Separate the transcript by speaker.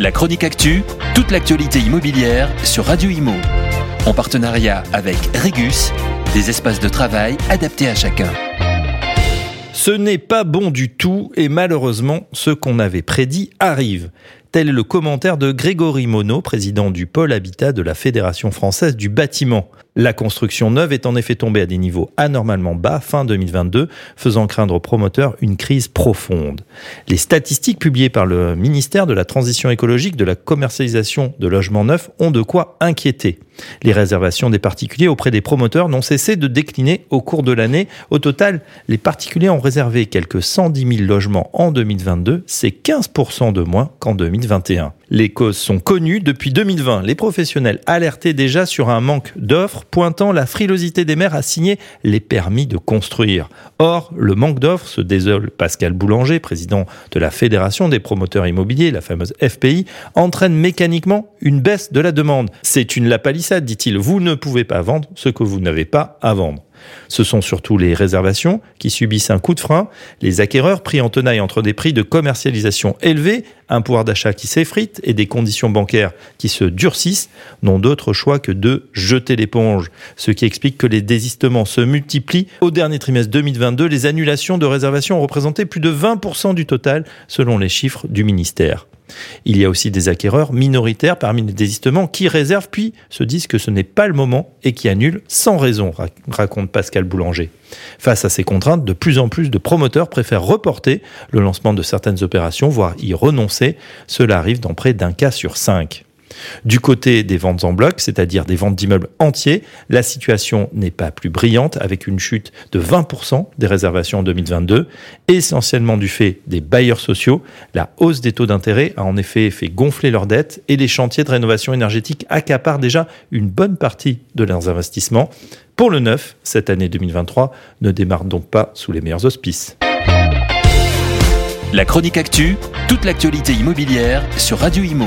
Speaker 1: La chronique actu, toute l'actualité immobilière sur Radio Imo. En partenariat avec Regus, des espaces de travail adaptés à chacun.
Speaker 2: Ce n'est pas bon du tout et malheureusement, ce qu'on avait prédit arrive. Tel est le commentaire de Grégory Monod, président du pôle habitat de la Fédération française du bâtiment. La construction neuve est en effet tombée à des niveaux anormalement bas fin 2022, faisant craindre aux promoteurs une crise profonde. Les statistiques publiées par le ministère de la Transition écologique de la commercialisation de logements neufs ont de quoi inquiéter. Les réservations des particuliers auprès des promoteurs n'ont cessé de décliner au cours de l'année. Au total, les particuliers ont réservé quelques 110 000 logements en 2022, c'est 15% de moins qu'en 2021. Les causes sont connues depuis 2020. Les professionnels alertaient déjà sur un manque d'offres, pointant la frilosité des maires à signer les permis de construire. Or, le manque d'offres, se désole Pascal Boulanger, président de la Fédération des promoteurs immobiliers, la fameuse FPI, entraîne mécaniquement une baisse de la demande. C'est une lapalissade, dit-il. Vous ne pouvez pas vendre ce que vous n'avez pas à vendre. Ce sont surtout les réservations qui subissent un coup de frein, les acquéreurs pris en tenaille entre des prix de commercialisation élevés, un pouvoir d'achat qui s'effrite et des conditions bancaires qui se durcissent, n'ont d'autre choix que de jeter l'éponge. Ce qui explique que les désistements se multiplient. Au dernier trimestre 2022, les annulations de réservations ont représenté plus de 20% du total selon les chiffres du ministère. Il y a aussi des acquéreurs minoritaires parmi les désistements qui réservent puis se disent que ce n'est pas le moment et qui annulent sans raison, raconte Pascal Boulanger. Face à ces contraintes, de plus en plus de promoteurs préfèrent reporter le lancement de certaines opérations, voire y renoncer. Cela arrive dans près d'un cas sur cinq. Du côté des ventes en bloc, c'est-à-dire des ventes d'immeubles entiers, la situation n'est pas plus brillante avec une chute de 20% des réservations en 2022, essentiellement du fait des bailleurs sociaux. La hausse des taux d'intérêt a en effet fait gonfler leurs dettes et les chantiers de rénovation énergétique accaparent déjà une bonne partie de leurs investissements. Pour le neuf, cette année 2023 ne démarre donc pas sous les meilleurs auspices.
Speaker 1: La chronique actu, toute l'actualité immobilière sur Radio Imo